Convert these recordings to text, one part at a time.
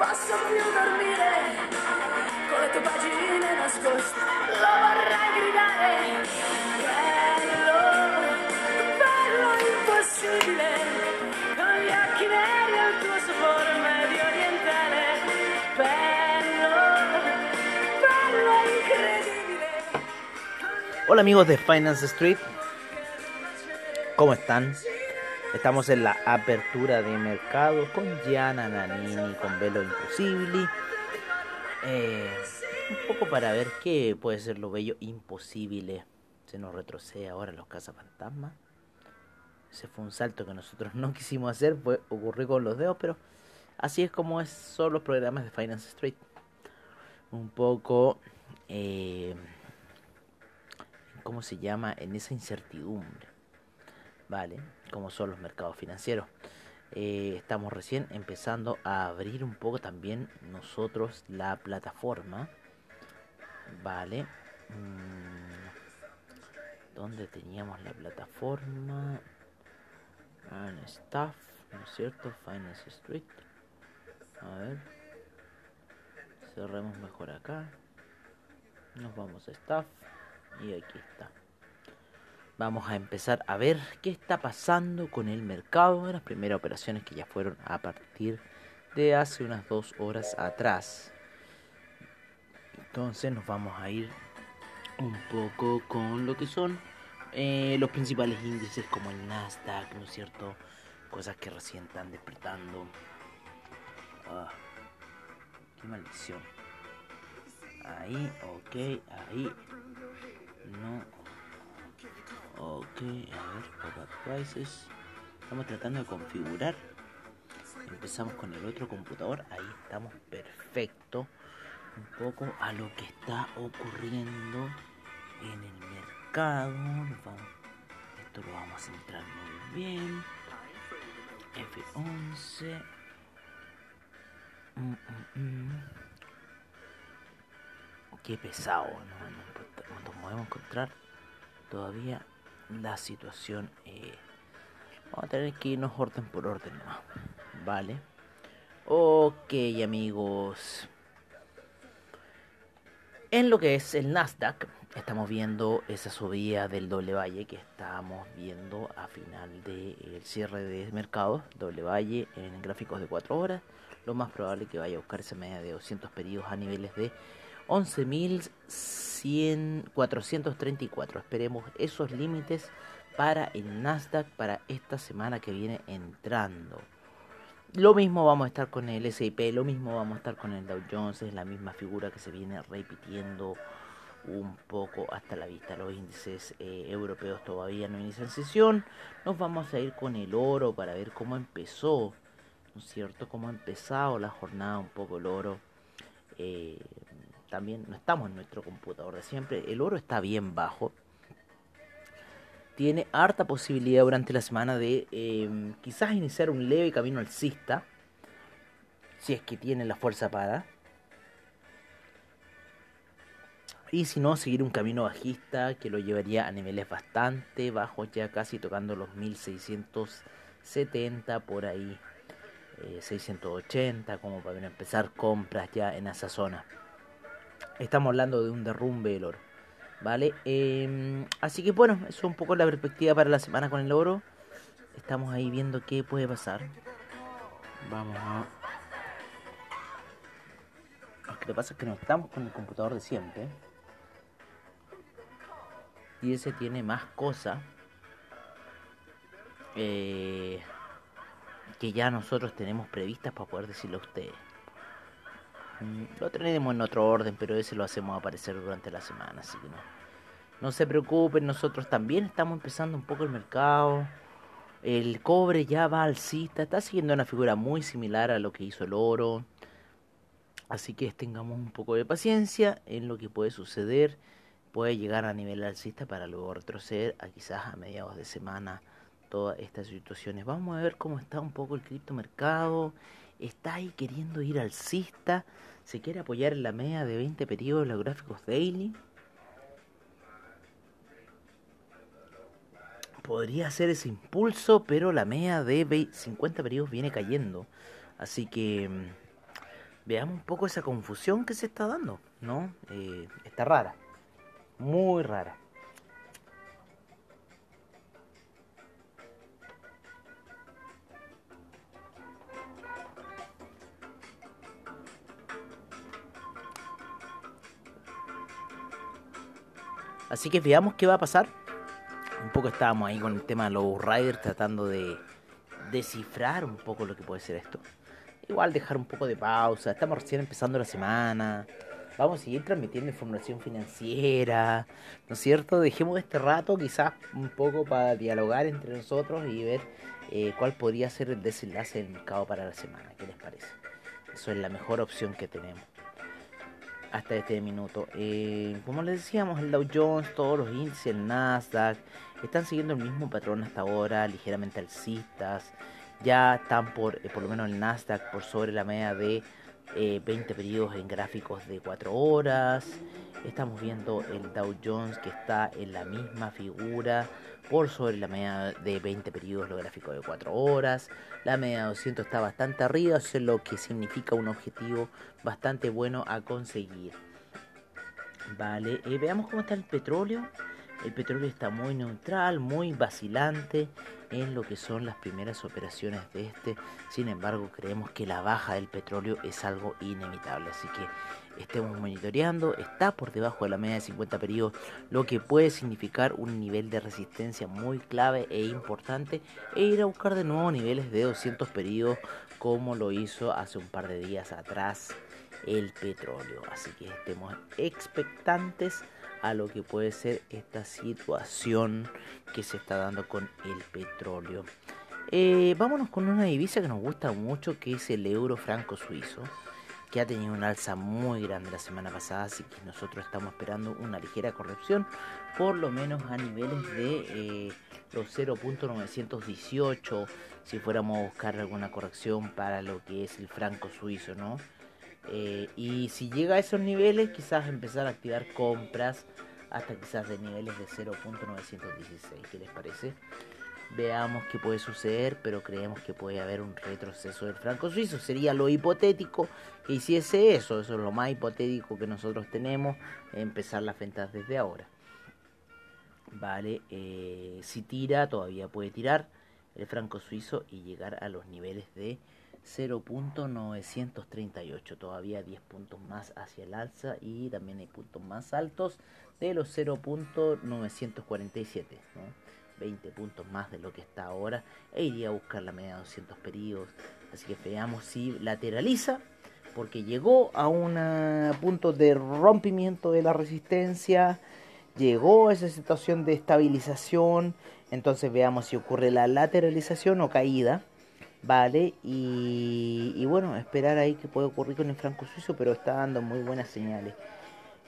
Posso più dormire. Con le tue pagine nascoste lo vorrei gridare. Bello, bello impossibile. Con gli occhi neri il tuo sapore medio orientale. Bello, bello incredibile. Hola amigos de Finance Street, ¿cómo están? Estamos en la apertura de mercado con Gianna Nanini, con Velo Imposible. Eh, un poco para ver qué puede ser lo bello imposible. Se nos retrocede ahora los cazafantasmas. Ese fue un salto que nosotros no quisimos hacer, fue ocurrió con los dedos, pero así es como es, son los programas de Finance Street. Un poco, eh, ¿cómo se llama? En esa incertidumbre. ¿Vale? Como son los mercados financieros. Eh, estamos recién empezando a abrir un poco también nosotros la plataforma. ¿Vale? Mm, ¿Dónde teníamos la plataforma? Ah, en Staff, ¿no es cierto? Finance Street. A ver. Cerremos mejor acá. Nos vamos a Staff. Y aquí está. Vamos a empezar a ver qué está pasando con el mercado. Las primeras operaciones que ya fueron a partir de hace unas dos horas atrás. Entonces nos vamos a ir un poco con lo que son eh, los principales índices como el Nasdaq, ¿no es cierto? Cosas que recién están despertando. Ah, qué maldición. Ahí, ok, ahí. No. Ok, a ver, pop-up prices. Estamos tratando de configurar. Empezamos con el otro computador. Ahí estamos perfecto. Un poco a lo que está ocurriendo en el mercado. Nos Esto lo vamos a centrar muy bien. F11. Mm, mm, mm. Qué pesado, ¿no? No, no podemos encontrar todavía la situación. eh, vamos a tener que irnos orden por orden, ¿no? Vale. Ok, amigos. En lo que es el Nasdaq, estamos viendo esa subida del doble valle que estábamos viendo a final del cierre de mercados. Doble valle en gráficos de 4 horas. Lo más probable que vaya a buscar esa media de 200 pedidos a niveles de 11.434. Esperemos esos límites para el Nasdaq para esta semana que viene entrando. Lo mismo vamos a estar con el S&P, lo mismo vamos a estar con el Dow Jones, es la misma figura que se viene repitiendo un poco hasta la vista. Los índices eh, europeos todavía no inician sesión. Nos vamos a ir con el oro para ver cómo empezó, ¿no es cierto? Cómo ha empezado la jornada un poco el oro. Eh, también no estamos en nuestro computador de siempre. El oro está bien bajo. Tiene harta posibilidad durante la semana de eh, quizás iniciar un leve camino alcista. Si es que tiene la fuerza para. Y si no, seguir un camino bajista que lo llevaría a niveles bastante bajos, ya casi tocando los 1670 por ahí. eh, 680 como para empezar compras ya en esa zona. Estamos hablando de un derrumbe del oro. ¿Vale? Eh, así que bueno, eso es un poco la perspectiva para la semana con el oro. Estamos ahí viendo qué puede pasar. Vamos a... Lo que pasa es que no estamos con el computador de siempre. Y ese tiene más cosas. Eh, que ya nosotros tenemos previstas para poder decirlo a ustedes. Lo tenemos en otro orden, pero ese lo hacemos aparecer durante la semana, así que no. No se preocupen, nosotros también estamos empezando un poco el mercado. El cobre ya va alcista, está siguiendo una figura muy similar a lo que hizo el oro. Así que tengamos un poco de paciencia en lo que puede suceder. Puede llegar a nivel alcista para luego retroceder a quizás a mediados de semana todas estas situaciones. Vamos a ver cómo está un poco el criptomercado. Está ahí queriendo ir alcista. Se quiere apoyar la media de 20 periodos los gráficos daily. podría ser ese impulso, pero la media de 50 periodos viene cayendo. Así que mm, veamos un poco esa confusión que se está dando, ¿no? Eh, está rara, muy rara. Así que veamos qué va a pasar un poco estábamos ahí con el tema de los riders tratando de descifrar un poco lo que puede ser esto. Igual dejar un poco de pausa, estamos recién empezando la semana, vamos a seguir transmitiendo información financiera, ¿no es cierto? Dejemos este rato quizás un poco para dialogar entre nosotros y ver eh, cuál podría ser el desenlace del mercado para la semana, ¿qué les parece? Eso es la mejor opción que tenemos hasta este minuto. Eh, como les decíamos, el Dow Jones, todos los índices, el Nasdaq, están siguiendo el mismo patrón hasta ahora, ligeramente alcistas. Ya están por, eh, por lo menos el Nasdaq, por sobre la media de 20 eh, periodos en gráficos de 4 horas. Estamos viendo el Dow Jones que está en la misma figura por sobre la media de 20 periodos los gráficos de 4 horas. La media de 200 está bastante arriba, eso es lo que significa un objetivo bastante bueno a conseguir. Vale, eh, veamos cómo está el petróleo. El petróleo está muy neutral, muy vacilante en lo que son las primeras operaciones de este. Sin embargo, creemos que la baja del petróleo es algo inevitable. Así que estemos monitoreando. Está por debajo de la media de 50 periodos, lo que puede significar un nivel de resistencia muy clave e importante. E ir a buscar de nuevo niveles de 200 periodos como lo hizo hace un par de días atrás el petróleo. Así que estemos expectantes a lo que puede ser esta situación que se está dando con el petróleo. Eh, vámonos con una divisa que nos gusta mucho, que es el euro franco suizo, que ha tenido un alza muy grande la semana pasada, así que nosotros estamos esperando una ligera corrección, por lo menos a niveles de eh, los 0.918, si fuéramos a buscar alguna corrección para lo que es el franco suizo, ¿no? Eh, y si llega a esos niveles, quizás empezar a activar compras hasta quizás de niveles de 0.916. ¿Qué les parece? Veamos qué puede suceder, pero creemos que puede haber un retroceso del franco suizo. Sería lo hipotético que hiciese eso. Eso es lo más hipotético que nosotros tenemos. Empezar las ventas desde ahora. Vale, eh, si tira, todavía puede tirar el franco suizo y llegar a los niveles de 0.938, todavía 10 puntos más hacia el alza y también hay puntos más altos de los 0.947, 20 puntos más de lo que está ahora e iría a buscar la media de 200 periodos, así que veamos si lateraliza porque llegó a un punto de rompimiento de la resistencia, llegó a esa situación de estabilización, entonces veamos si ocurre la lateralización o caída Vale, y, bueno, esperar ahí que puede ocurrir con el franco suizo, pero está dando muy buenas señales.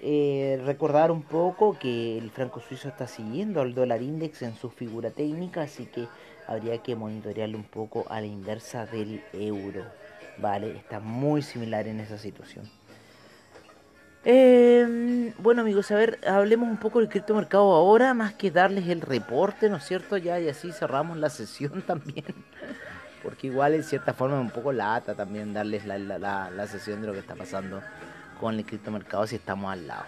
Eh, recordar un poco que el franco suizo está siguiendo al dólar index en su figura técnica, así que habría que monitorearlo un poco a la inversa del euro. Vale, está muy similar en esa situación. Eh, bueno amigos, a ver, hablemos un poco del criptomercado ahora, más que darles el reporte, ¿no es cierto? Ya y así cerramos la sesión también porque igual en cierta forma es un poco lata también darles la, la, la, sesión de lo que está pasando con el criptomercado si estamos al lado.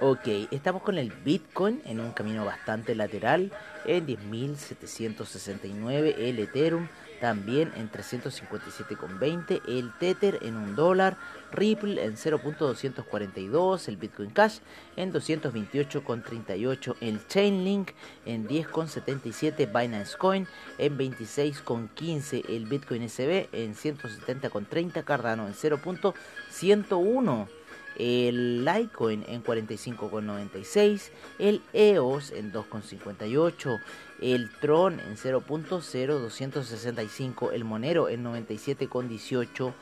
Ok, estamos con el Bitcoin en un camino bastante lateral en 10.769, el Ethereum también en 357,20, el Tether en un dólar, Ripple en 0.242, el Bitcoin Cash en 228,38, el Chainlink en 10,77, Binance Coin en 26,15, el Bitcoin SB en 170,30, Cardano en 0.101. el Litecoin en 45,96, el EOS en 2,58, el Tron en 0.0265, el Monero en 97,18,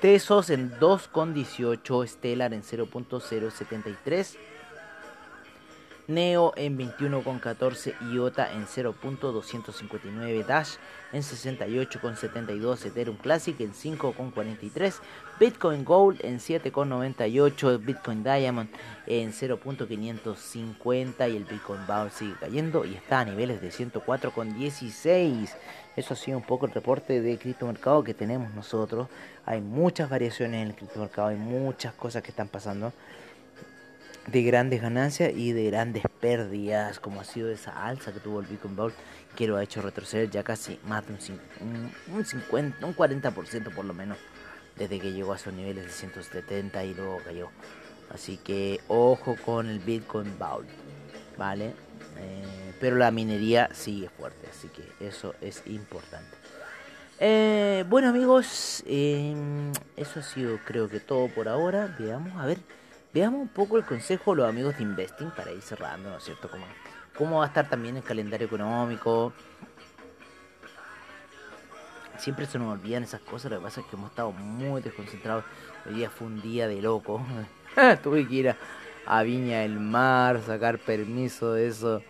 Tesos en 2,18, Stellar en 0.073, Neo en 21,14, IOTA en 0.259, Dash en 68,72, Ethereum Classic en 5,43, Bitcoin Gold en 7,98, Bitcoin Diamond en 0.550 y el Bitcoin Bowl sigue cayendo y está a niveles de 104,16. Eso ha sido un poco el reporte de criptomercado que tenemos nosotros. Hay muchas variaciones en el criptomercado, hay muchas cosas que están pasando de grandes ganancias y de grandes pérdidas, como ha sido esa alza que tuvo el Bitcoin Bowl, que lo ha hecho retroceder ya casi más de un, un 50, un 40% por lo menos, desde que llegó a esos niveles de 170 y luego cayó. Así que ojo con el Bitcoin Bowl, ¿vale? Eh, pero la minería sigue fuerte, así que eso es importante. Eh, bueno amigos, eh, eso ha sido creo que todo por ahora. Veamos, a ver. Veamos un poco el consejo de los amigos de Investing para ir cerrando, ¿no es cierto? Cómo, cómo va a estar también el calendario económico. Siempre se nos olvidan esas cosas, lo que pasa es que hemos estado muy desconcentrados. Hoy día fue un día de loco. Tuve que ir a, Viña del Mar, sacar permiso de eso.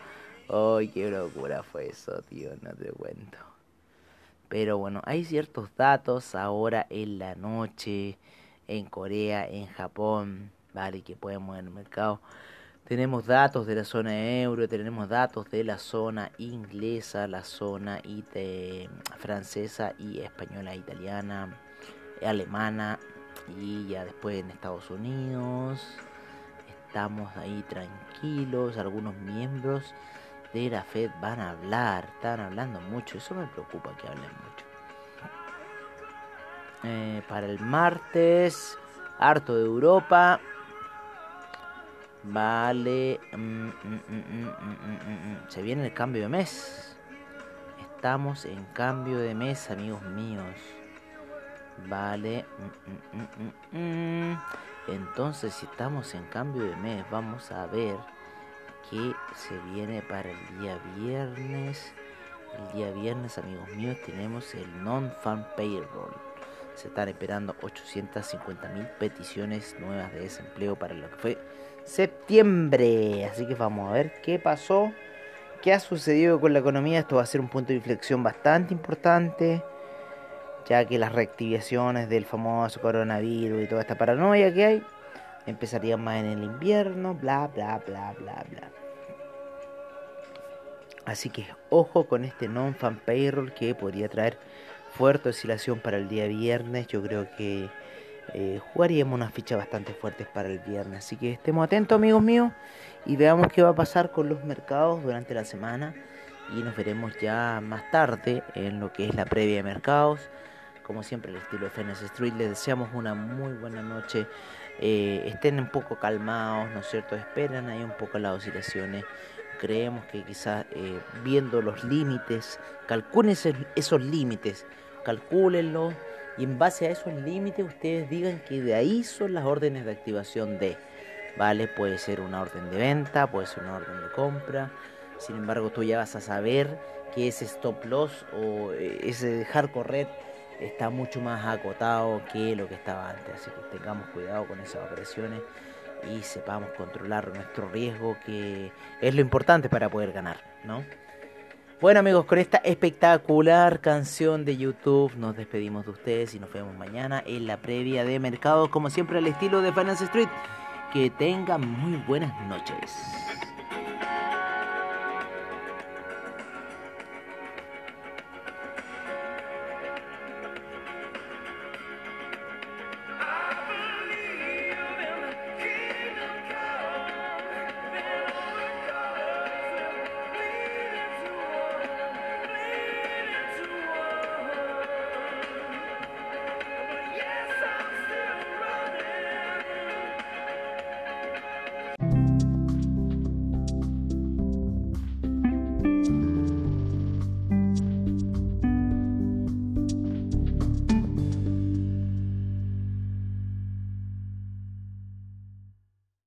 Ay, qué locura fue eso, tío, no te cuento. Pero bueno, hay ciertos datos ahora en la noche, en Corea, en Japón ¿vale? que podemos en el mercado. Tenemos datos de la zona euro, tenemos datos de la zona inglesa, la zona francesa y española, italiana, alemana y ya después en Estados Unidos. Estamos ahí tranquilos, algunos miembros de la Fed van a hablar, están hablando mucho, eso me preocupa que hablen mucho. Eh, para el martes, harto de Europa, Vale. Mm, mm, mm, Se viene el cambio de mes. Estamos en cambio de mes, amigos míos. Vale. Entonces, si estamos en cambio de mes, vamos a ver qué se viene para el día viernes. El día viernes, amigos míos, tenemos el non-fan payroll. Se están esperando 850 mil peticiones nuevas de desempleo para lo que fue septiembre. Así que vamos a ver qué pasó, qué ha sucedido con la economía. Esto va a ser un punto de inflexión bastante importante, ya que las reactivaciones del famoso coronavirus y toda esta paranoia que hay empezarían más en el invierno, bla, bla, bla, bla, bla. Así que ojo con este non-fan payroll que podría traer fuerte oscilación para el día viernes. Yo creo que eh, jugaríamos unas fichas bastante fuertes para el viernes. Así que estemos atentos, amigos míos, y veamos qué va a pasar con los mercados durante la semana. Y nos veremos ya más tarde en lo que es la previa de mercados. Como siempre, el estilo de Street. Les deseamos una muy buena noche. Eh, estén un poco calmados, ¿no es cierto? Esperen ahí un poco las oscilaciones. Creemos que quizás eh, viendo los límites, calculen esos límites, calcúlenlos y en base a esos límites ustedes digan que de ahí son las órdenes de activación de, ¿vale? Puede ser una orden de venta, puede ser una orden de compra, sin embargo tú ya vas a saber que ese stop loss o eh, ese dejar correr está mucho más acotado que lo que estaba antes, así que tengamos cuidado con esas operaciones y sepamos controlar nuestro riesgo que es lo importante para poder ganar, ¿no? Bueno amigos, con esta espectacular canción de YouTube nos despedimos de ustedes y nos vemos mañana en la previa de mercado, como siempre al estilo de Finance Street. Que tengan muy buenas noches.